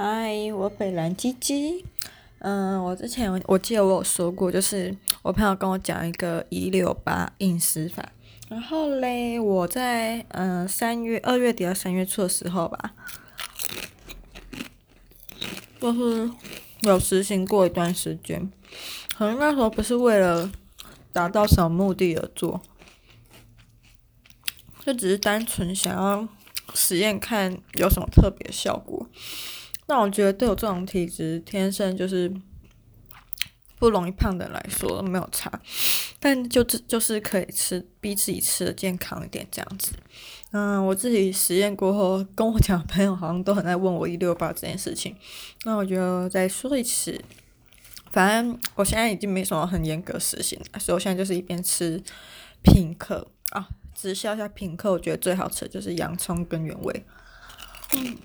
嗨，我北兰鸡鸡。嗯，我之前我记得我有说过，就是我朋友跟我讲一个一六八饮食法。然后嘞，我在嗯三月二月底到三月初的时候吧，就是有实行过一段时间。可能那时候不是为了达到什么目的而做，就只是单纯想要实验看有什么特别效果。那我觉得对我这种体质，天生就是不容易胖的人来说没有差，但就这就是可以吃，逼自己吃的健康一点这样子。嗯，我自己实验过后，跟我讲朋友好像都很爱问我一六八这件事情。那我就再说一次，反正我现在已经没什么很严格实行，所以我现在就是一边吃品客啊，直销一下品客，我觉得最好吃的就是洋葱跟原味。嗯。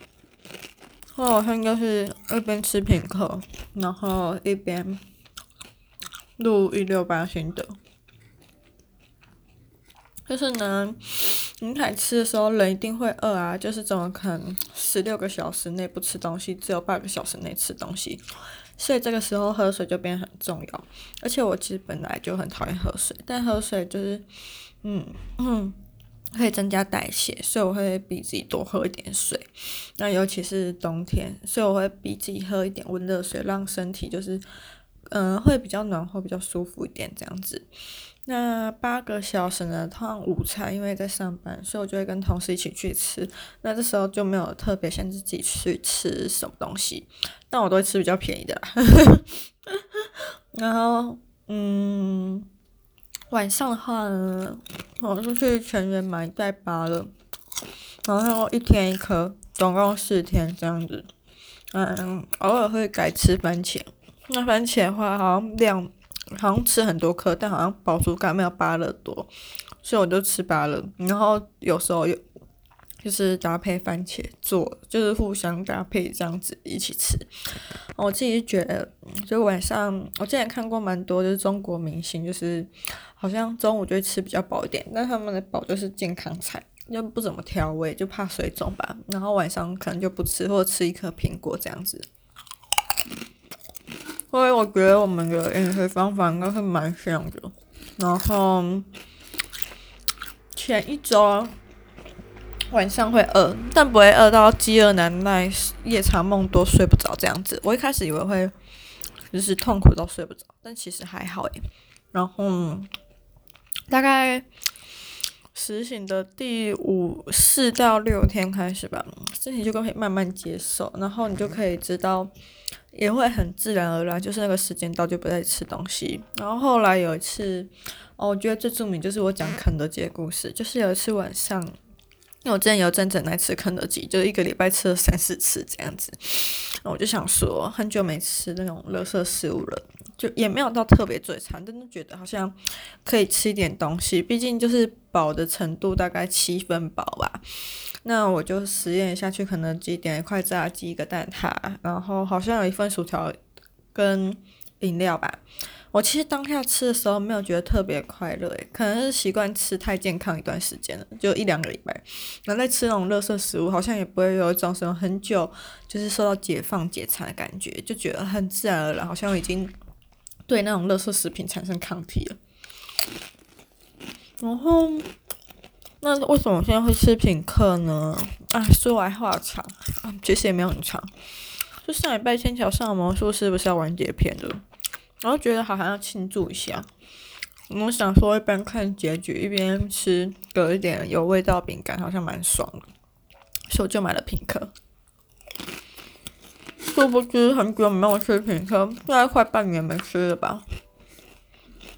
我好像就是一边吃品客，然后一边录一六八心得。就是呢，你开始吃的时候人一定会饿啊，就是怎么可能十六个小时内不吃东西，只有八个小时内吃东西，所以这个时候喝水就变得很重要。而且我其实本来就很讨厌喝水，但喝水就是，嗯嗯。可以增加代谢，所以我会逼自己多喝一点水。那尤其是冬天，所以我会逼自己喝一点温热水，让身体就是，嗯、会比较暖和，比较舒服一点这样子。那八个小时呢，通常午餐因为在上班，所以我就会跟同事一起去吃。那这时候就没有特别限制自己去吃什么东西，但我都会吃比较便宜的。然后，嗯。晚上的话呢，我就去全员买一袋芭乐，然后一天一颗，总共四天这样子。嗯，偶尔会改吃番茄。那番茄的话，好像量好像吃很多颗，但好像饱足感没有芭乐多，所以我就吃芭乐。然后有时候又。就是搭配番茄做，就是互相搭配这样子一起吃。我自己觉得，就晚上我之前看过蛮多，就是中国明星，就是好像中午就会吃比较饱一点，但他们的饱就是健康菜，又不怎么调味，就怕水肿吧。然后晚上可能就不吃，或者吃一颗苹果这样子。所以我觉得我们的饮食方法应该是蛮像的。然后前一周。晚上会饿，但不会饿到饥饿难耐、夜长梦多、睡不着这样子。我一开始以为会就是痛苦到睡不着，但其实还好诶。然后大概实行的第五四到六天开始吧，身体就可以慢慢接受，然后你就可以知道，也会很自然而然，就是那个时间到就不再吃东西。然后后来有一次，哦，我觉得最著名就是我讲肯德基的故事，就是有一次晚上。因为我之前有真正来吃肯德基，就是一个礼拜吃了三四次这样子，我就想说很久没吃那种垃圾食物了，就也没有到特别嘴馋，但是觉得好像可以吃一点东西，毕竟就是饱的程度大概七分饱吧。那我就实验一下，去肯德基点一块炸鸡，一个蛋挞，然后好像有一份薯条跟饮料吧。我其实当下吃的时候没有觉得特别快乐，诶，可能是习惯吃太健康一段时间了，就一两个礼拜，然后再吃那种垃圾食物，好像也不会有一种什么很久就是受到解放解馋的感觉，就觉得很自然而然，好像已经对那种垃圾食品产生抗体了。然后，那为什么现在会吃品客呢？啊，说来话长，啊，其实也没有很长，就上礼拜天桥上的魔术师不是要完结篇的。然后觉得好像要庆祝一下，我想说一边看结局一边吃，有一点有味道饼干，好像蛮爽的，所以我就买了品客。殊不知很久没有吃品客，大概快半年没吃了吧。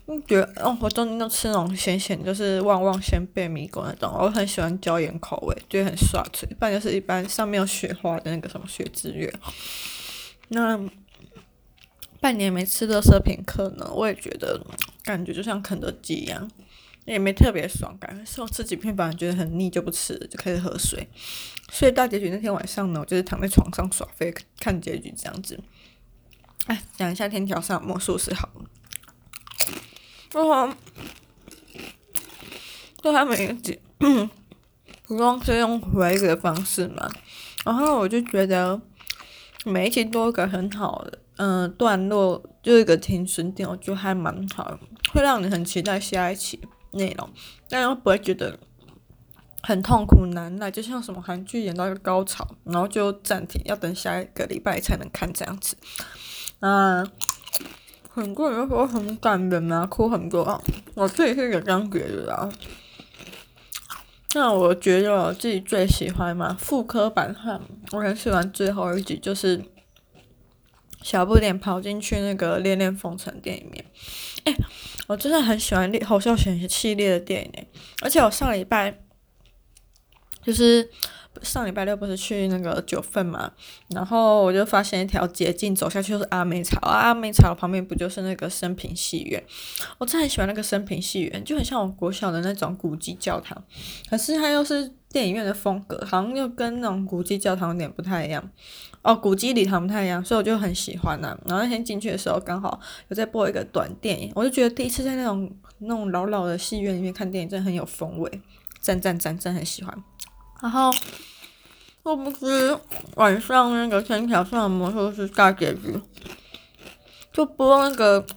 我觉得哦，我中间都吃那种咸咸，就是旺旺仙贝米果那种，我很喜欢椒盐口味，觉得很爽脆。一般就是一般上面有雪花的那个什么雪之月。那。半年没吃垃圾品客呢，我也觉得感觉就像肯德基一样，也没特别爽感。所以我吃几片，反而觉得很腻，就不吃了，就开始喝水。所以大结局那天晚上呢，我就是躺在床上耍废看结局这样子。哎，讲一下天桥上魔术师好了。哦，就他每一集，不光是用回忆的方式嘛，然后我就觉得。每一集都有个很好的嗯、段落，就一个停损点，我觉得还蛮好，会让你很期待下一期内容，但又不会觉得很痛苦难耐，就像什么韩剧演到一个高潮，然后就暂停，要等下一个礼拜才能看这样子。啊，很多人说很感人啊，哭很多，我自己是有这样觉得啊。那我觉得我自己最喜欢嘛，妇科版上我很喜欢最后一集，就是小不点跑进去那个恋恋风尘店里面。哎、我真的很喜欢侯孝贤系列的电影，而且我上礼拜就是。上礼拜六不是去那个九份嘛，然后我就发现一条捷径走下去就是阿美草啊，阿美草旁边不就是那个生平戏院？我真的很喜欢那个生平戏院，就很像我国小的那种古迹教堂，可是它又是电影院的风格，好像又跟那种古迹教堂有点不太一样哦，古迹礼堂不太一样，所以我就很喜欢呐、啊。然后那天进去的时候刚好有在播一个短电影，我就觉得第一次在那种那种老老的戏院里面看电影真的很有风味，赞赞赞，真很喜欢。然后，我不知晚上那个天桥上的魔术师大结局，就播那个《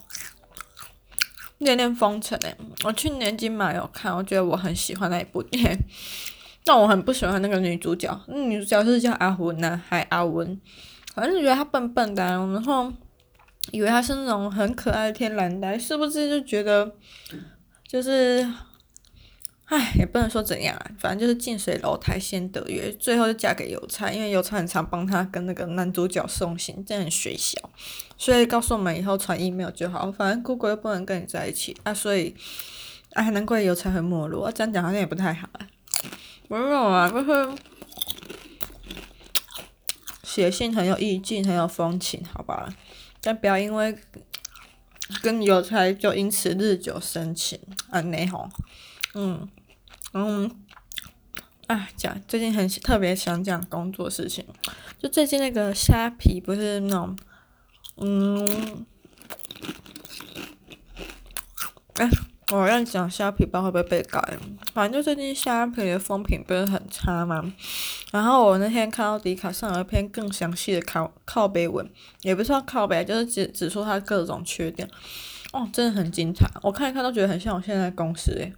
恋恋风尘》诶，我去年金马有看，我觉得我很喜欢那一部电影，但我很不喜欢那个女主角，那女主角是叫阿文呢，还阿文，反正觉得她笨笨的，然后以为她是那种很可爱的天然呆，是不是就觉得就是。唉，也不能说怎样啊，反正就是近水楼台先得月，最后就嫁给邮差，因为邮差很常帮他跟那个男主角送信，真的很水小，所以告诉我们以后传 email 就好，反正姑姑又不能跟你在一起啊，所以，唉，难怪邮差很没落，这样讲好像也不太好啊。没有啊，就是写信很有意境，很有风情，好吧，但不要因为跟邮差就因此日久生情啊，那吼，嗯。嗯，啊，讲最近很特别想讲工作事情，就最近那个虾皮不是那种，嗯，哎，我要讲虾皮不知道会不会被改，反正就最近虾皮的风评不是很差嘛，然后我那天看到迪卡上有一篇更详细的靠靠背文，也不是靠背，就是指指出它各种缺点，哦，真的很精彩，我看一看都觉得很像我现在公司诶。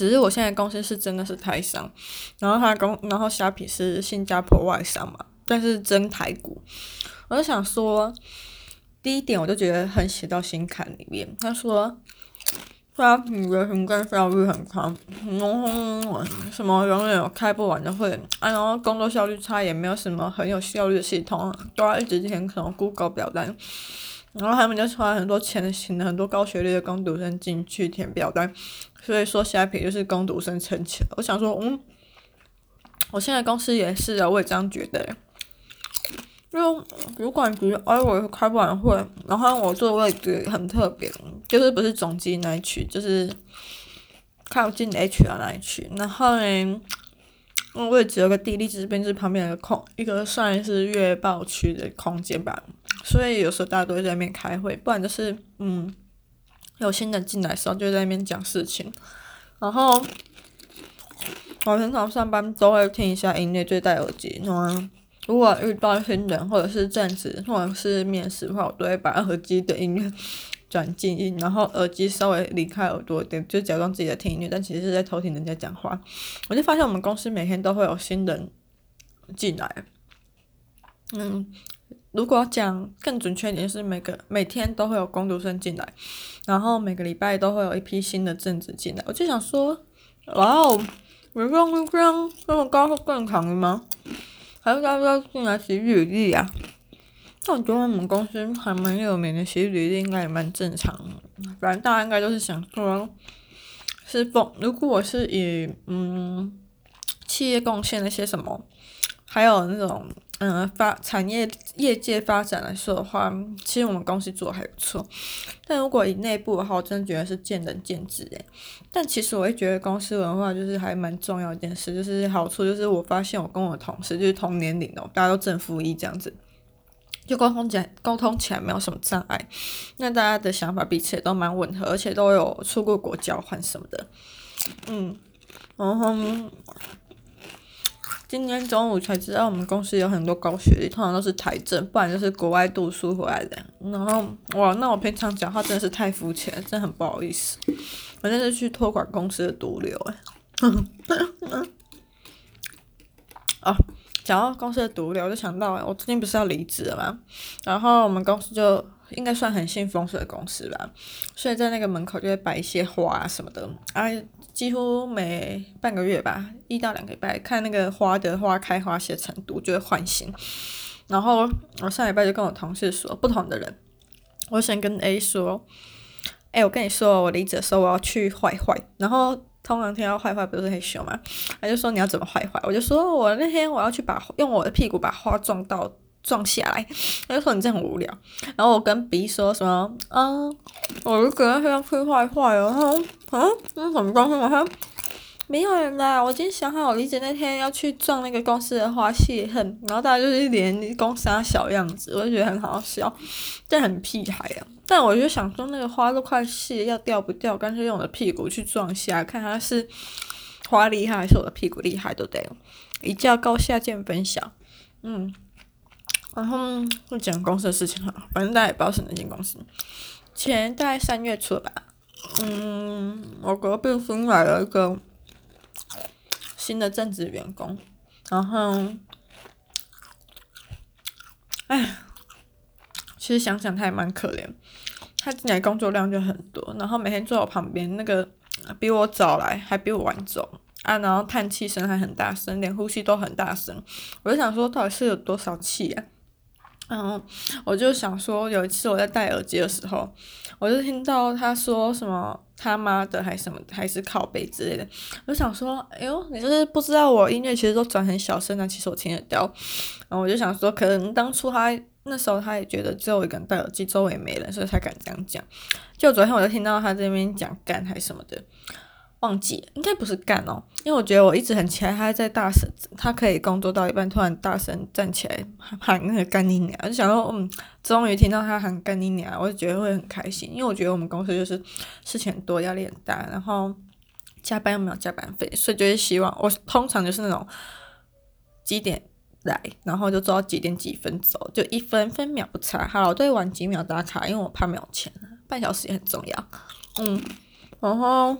只是我现在公司是真的是台商，然后他公，然后虾皮是新加坡外商嘛，但是真台股，我就想说，第一点我就觉得很写到心坎里面。他说，虾皮的行政效率很高，然后什么永远有开不完的会，啊，然后工作效率差，也没有什么很有效率的系统，都要一直填可能 Google 表单。然后他们就花很多钱，请了很多高学历的工读生进去填表单，所以说虾皮就是工读生撑起来。我想说，嗯，我现在公司也是啊，我也这样觉得。因为主管局，哎，我开不完会，然后我坐的位置很特别，就是不是总机那一区，就是靠近 HR 那一区。然后呢，我位置有个地利之便，就是旁边有个空，一个算是月报区的空间吧。所以有时候大家都会在那边开会，不然就是嗯，有新人进来的时候就在那边讲事情。然后我平常上班都会听一下音乐，就戴耳机。嗯，如果遇到新人或者是正职或者是面试的话，我都会把耳机的音乐转静音，然后耳机稍微离开耳朵一点，就假装自己在听音乐，但其实是在偷听人家讲话。我就发现我们公司每天都会有新人进来，嗯。如果讲更准确一点，是每个每天都会有工读生进来，然后每个礼拜都会有一批新的正职进来。我就想说，哇哦，你这样这样这么高是正常的吗？还是大家要进来写履历啊？但我觉得我们公司还蛮有名的，写履历应该也蛮正常的。反正大家应该都是想说，是否如果我是以嗯企业贡献那些什么，还有那种。嗯，发产业业界发展来说的话，其实我们公司做的还不错。但如果以内部的话，我真的觉得是见仁见智诶。但其实我会觉得公司文化就是还蛮重要一件事，就是好处就是我发现我跟我同事就是同年龄哦，大家都正负一这样子，就沟通起来沟通起来没有什么障碍。那大家的想法彼此也都蛮吻合，而且都有出过国交换什么的。嗯，然后。今天中午才知道我们公司有很多高学历，通常都是台政，不然就是国外读书回来的。然后哇，那我平常讲话真的是太肤浅，真的很不好意思。我那是去托管公司的毒瘤哎。哦，讲到公司的毒瘤，我就想到我最近不是要离职了吗？然后我们公司就应该算很信风水的公司吧，所以在那个门口就会摆一些花啊什么的啊。几乎每半个月吧，一到两个礼拜，看那个花的花开花谢程度就会换新。然后我上礼拜就跟我同事说，不同的人，我想跟 A 说，哎，我跟你说，我离职的时候我要去坏坏。然后通常听到坏坏不是很凶嘛，他就说你要怎么坏坏？我就说我那天我要去把用我的屁股把花撞到。撞下来，他就说你这样很无聊。然后我跟 B 说什么？啊，我就觉得他要去坏坏哦。他说嗯，那什么东西嘛？他没有人啦。我今天想好，我理解那天要去撞那个公司的花谢恨。然后大家就是一脸公司的小样子，我就觉得很好笑，但很屁孩啊。但我就想说，那个花都快谢，要掉不掉？干脆用我的屁股去撞下，看他是花厉害还是我的屁股厉害，都得一较高下见分晓。嗯。然后会讲公司的事情哈，反正大家也不知道是哪间公司。前大概三月初吧，嗯，我隔壁新来了一个新的正职员工，然后，哎，其实想想他也蛮可怜，他进来工作量就很多，然后每天坐我旁边，那个比我早来，还比我晚走啊，然后叹气声还很大声，连呼吸都很大声，我就想说，到底是有多少气啊？然后我就想说，有一次我在戴耳机的时候，我就听到他说什么他妈的，还什么，还是靠背之类的。我就想说，哎呦，你就是不知道我音乐其实都转很小声啊，其实我听得到。然后我就想说，可能当初他那时候他也觉得只有我一个人戴耳机，周围没人，所以才敢这样讲。就昨天我就听到他这边讲干还什么的。忘记应该不是干哦，因为我觉得我一直很期待他在大声，他可以工作到一半突然大声站起来喊那个干你娘，就想说嗯，终于听到他喊干你娘，我就觉得会很开心，因为我觉得我们公司就是事情很多，压力很大，然后加班又没有加班费，所以就是希望我通常就是那种几点来，然后就做到几点几分走，就一分分秒不差。好了，我对晚几秒打卡，因为我怕没有钱，半小时也很重要。嗯，然后。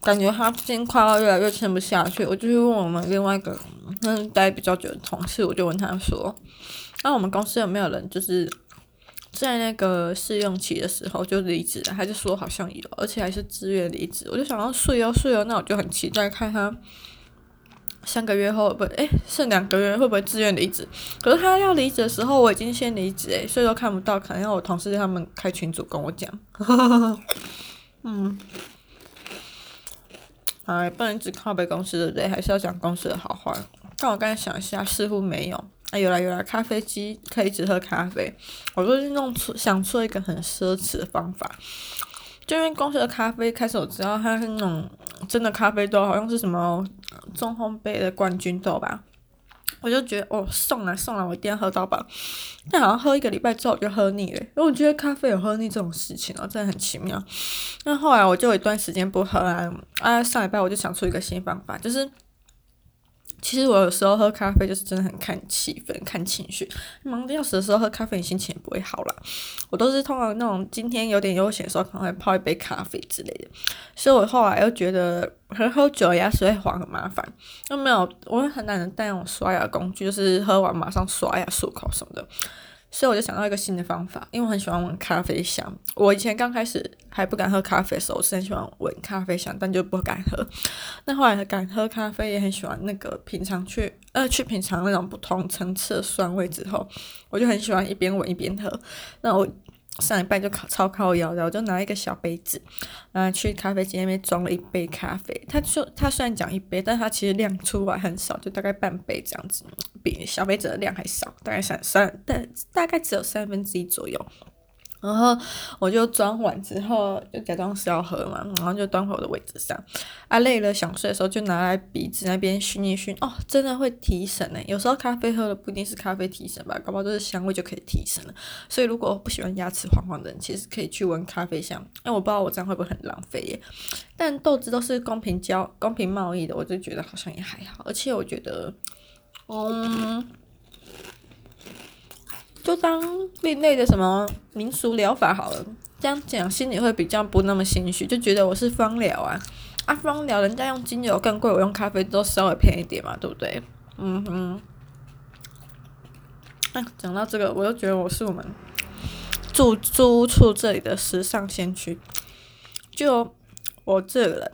感觉他最近快要越来越撑不下去，我就去问我们另外一个嗯待比较久的同事，我就问他说：“那、我们公司有没有人就是在那个试用期的时候就离职了？”他就说好像有，而且还是自愿离职。我就想到是哦睡哦，那我就很期待看他三个月后不诶，剩两个月会不会自愿离职？可是他要离职的时候，我已经先离职诶，所以都看不到，可能要我同事他们开群组跟我讲。嗯。哎，不能只靠北公司的对？还是要讲公司的好话。但我刚才想一下，似乎没有。哎，有啦有啦，咖啡机可以只喝咖啡。我最近弄出想出一个很奢侈的方法，就因为公司的咖啡开始我知道它是那种真的咖啡豆，好像是什么中烘焙的冠军豆吧。我就觉得哦，送来送来，我一定要喝到饱。但好像喝一个礼拜之后就喝腻了，因为我觉得咖啡有喝腻这种事情哦，真的很奇妙。那后来我就有一段时间不喝啊，啊，上礼拜我就想出一个新方法，就是。其实我有时候喝咖啡就是真的很看气氛、看情绪。忙得要死的时候喝咖啡，你心情也不会好啦。我都是通常那种今天有点悠闲的时候，可能会泡一杯咖啡之类的。所以我后来又觉得喝喝酒牙齿会黄很麻烦，又没有，我很懒得带那种刷牙工具，就是喝完马上刷牙漱口什么的。所以我就想到一个新的方法，因为我很喜欢闻咖啡香。我以前刚开始还不敢喝咖啡的时候，我是很喜欢闻咖啡香，但就不敢喝。那后来敢喝咖啡，也很喜欢那个品尝去呃去品尝那种不同层次的酸味之后，我就很喜欢一边闻一边喝。那我。上一半就靠超靠腰的，我就拿一个小杯子，然后去咖啡机那边装了一杯咖啡。他说他虽然讲一杯，但他其实量出来很少，就大概半杯这样子，比小杯子的量还少，大概三三，但大概只有三分之一左右。然后我就装完之后，就假装是要喝嘛，然后就端回我的位置上。啊，累了想睡的时候，就拿来鼻子那边熏一熏，哦，真的会提神呢。有时候咖啡喝的不一定是咖啡提神吧，搞不好就是香味就可以提神了。所以如果不喜欢牙齿黄黄的人，其实可以去闻咖啡香。哎，我不知道我这样会不会很浪费耶？但豆子都是公平交、公平贸易的，我就觉得好像也还好。而且我觉得，嗯。就当另类的什么民俗疗法好了，这样讲心里会比较不那么心虚，就觉得我是芳疗啊，啊芳疗人家用精油更贵，我用咖啡都稍微便宜点嘛，对不对？嗯哼。哎，讲到这个，我又觉得我是我们住租屋处这里的时尚先驱，就我这个人。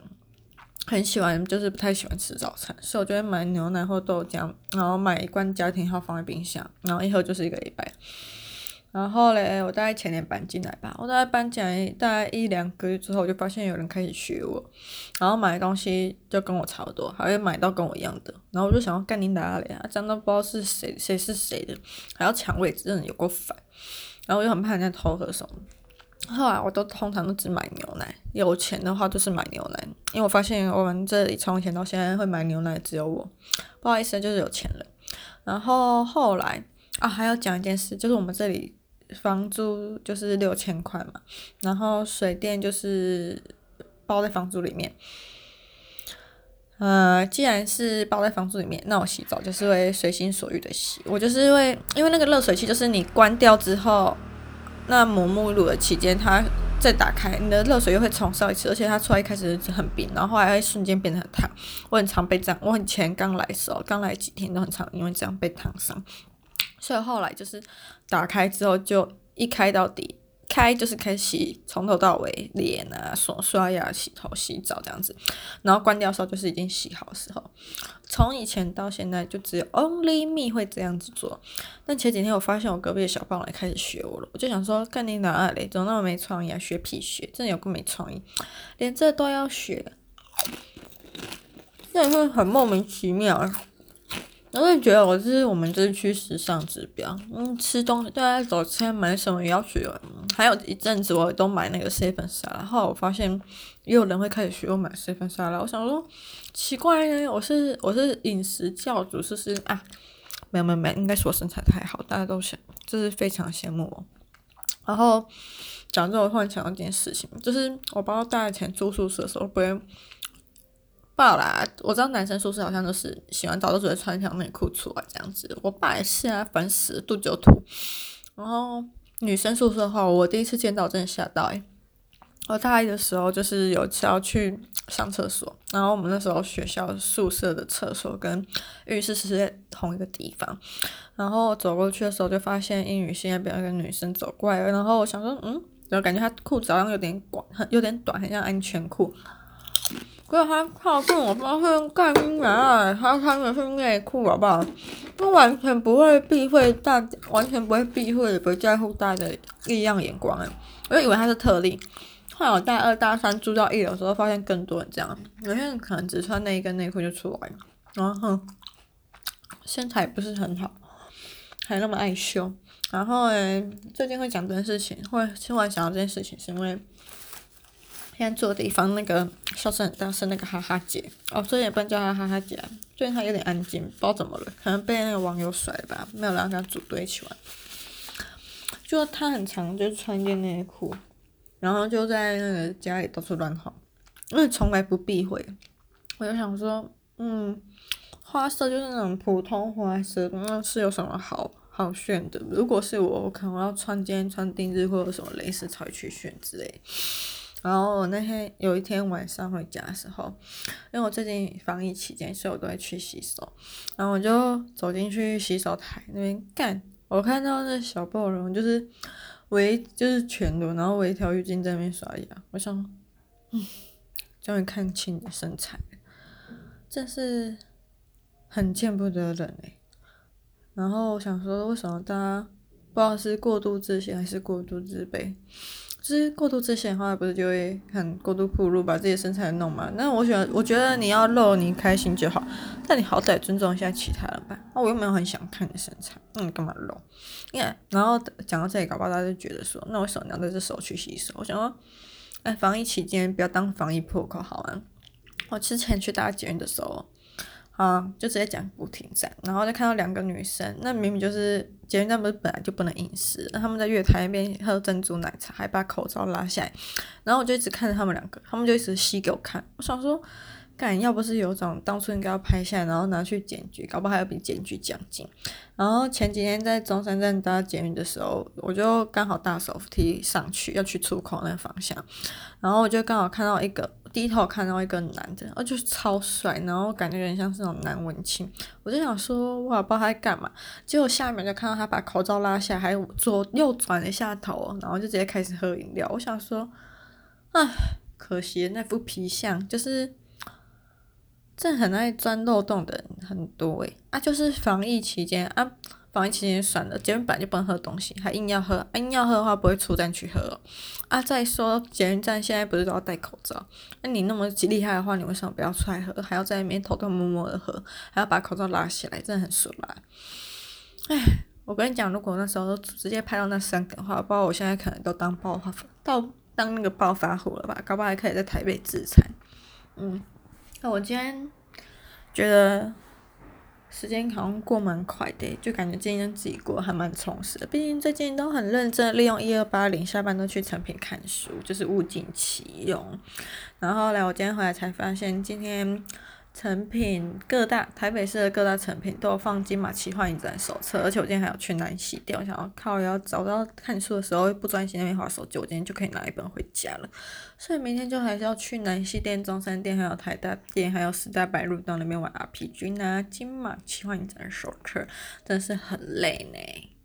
很喜欢，就是不太喜欢吃早餐，所以我就会买牛奶或豆浆，然后买一罐家庭号放在冰箱，然后一喝就是一个礼拜。然后嘞，我大概前年搬进来吧，我大概搬进来大概一两个月之后，我就发现有人开始学我，然后买的东西就跟我差不多，还会买到跟我一样的，然后我就想要干你哪里啊，这样都不知道是谁谁是谁的，还要抢位置，真的有够烦。然后我就很怕人家偷喝什么。后来我都通常都只买牛奶，有钱的话就是买牛奶，因为我发现我们这里从前到现在会买牛奶只有我，不好意思，就是有钱人。然后后来啊，还要讲一件事，就是我们这里房租就是六千块嘛，然后水电就是包在房租里面。呃，既然是包在房租里面，那我洗澡就是会随心所欲的洗，我就是会因为那个热水器就是你关掉之后。那抹沐浴露的期间，它再打开，你的热水又会重烧一次，而且它出来一开始是很冰，然后后来会瞬间变得很烫。我很常被这样，我以前刚来时候，刚来几天都很常因为这样被烫伤，所以后来就是打开之后就一开到底。开就是开始洗，从头到尾脸啊、手刷牙、洗头、洗澡这样子，然后关掉的时候就是已经洗好的时候。从以前到现在就只有 Only Me 会这样子做。但前几天我发现我隔壁的小胖来开始学我了，我就想说，干你哪里？怎么那么没创意啊？学屁学，真的有够没创意，连这都要学，那也会很莫名其妙啊。我也觉得我是我们这区时尚指标。嗯，吃东西，对啊，早餐买什么也要学。还有一阵子我都买那个 seven 沙拉，后我发现也有人会开始学我买 seven 沙拉。我想说，奇怪呢，我是我是饮食教主，是是啊？没有没有没有，应该是我身材太好，大家都想，就是非常羡慕我。然后讲这，我突然想到一件事情，就是我包括大家以前住宿舍的时候，不会。爸啦，我知道男生宿舍好像都是洗完澡都只会穿一条内裤出来这样子。我爸也是啊，烦死，肚子就吐。然后女生宿舍的话，我第一次见到真的吓到诶、我大一的时候就是有次要去上厕所，然后我们那时候学校宿舍的厕所跟浴室是在同一个地方。然后走过去的时候就发现英语系那边有个女生走过来，然后我想说嗯，然后感觉她裤子好像有点短，很有点短，很像安全裤。不过他靠近我发现干音啊，他穿的是内裤，好不好？他完全不会避讳大，完全不会避讳，也不会在乎大家的异样眼光哎。我就以为他是特例。后来我大二大三住到一楼的时候，发现更多人这样，有些人可能只穿内衣跟内裤就出来了，然后身材不是很好，还那么爱秀。然后诶，最近会讲这件事情，会突然想到这件事情，是因为。现在住的地方那个笑声很大声，那个哈哈姐哦，所以也不能叫她哈哈姐，最近她有点安静，不知道怎么了，可能被那个网友甩吧，没有让她组队一起玩。就她很常就穿一件内裤，然后就在那个家里到处乱晃，因为从来不避讳。我就想说，嗯，花色就是那种普通花色，那是有什么好好炫的？如果是我，我可能要穿今天穿定制或者什么蕾丝才去炫之类。然后我那天有一天晚上回家的时候，因为我最近防疫期间，所以我都会去洗手。然后我就走进去洗手台那边干，我看到那小暴龙就是围就是全裸，然后围一条浴巾在那边刷牙。我想，嗯，终于看清你的身材，真是很见不得人哎。然后我想说，为什么大家不知道是过度自信还是过度自卑？就是过度自信的话，不是就会很过度暴露，把自己的身材弄嘛？那我喜欢，我觉得你要露，你开心就好，但你好歹尊重一下其他人吧。那我又没有很想看你身材，那你干嘛露？因为然后讲到这里，搞不好大家就觉得说，那为什么你要在这手去洗手？我想说，哎，防疫期间不要当防疫破口好吗？我之前去搭捷运的时候。啊，就直接讲不停站，然后就看到两个女生，那明明就是捷运站不是本来就不能饮食，那他们在月台那边喝珍珠奶茶，还把口罩拉下来，然后我就一直看着他们两个，他们就一直吸给我看，我想说，干，要不是有种当初应该要拍下来，然后拿去检举，搞不好还有比检举奖金。然后前几天在中山站搭捷运的时候，我就刚好搭手扶梯上去，要去出口那个方向，然后我就刚好看到一个。低头看到一个男的，哦，就是超帅，然后感觉有点像是那种男文青，我就想说，哇，不知道他在干嘛。结果下面就看到他把口罩拉下，还左右转了一下头，然后就直接开始喝饮料。我想说，唉，可惜那副皮相，就是这很爱钻漏洞的人很多诶，啊，就是防疫期间啊。防疫期间算了，捷运本来就不能喝东西，还硬要喝，硬要喝的话不会出站去喝啊。再说捷运站现在不是都要戴口罩？那你那么厉害的话，你为什么不要出来喝，还要在那边偷偷摸摸的喝，还要把口罩拉起来，真的很损啦。哎，我跟你讲，如果那时候直接拍到那三个的话，不知道我现在可能都当暴发到当那个暴发户了吧？搞不好还可以在台北自残。嗯，那我今天觉得。时间好像过蛮快的，就感觉今天自己过还蛮充实的。毕竟最近都很认真利用一二八零，下班都去成品看书，就是物尽其用。然后来我今天回来才发现，今天。成品各大台北市的各大成品都有放金马奇幻影展手册，而且我今天还有去南西店，我想要靠要找到看书的时候不专心那边划手机，我今天就可以拿一本回家了。所以明天就还是要去南西店、中山店、还有台大店、还有时代白鹿到那边玩 RPG 拿金马奇幻影展手册，真是很累呢。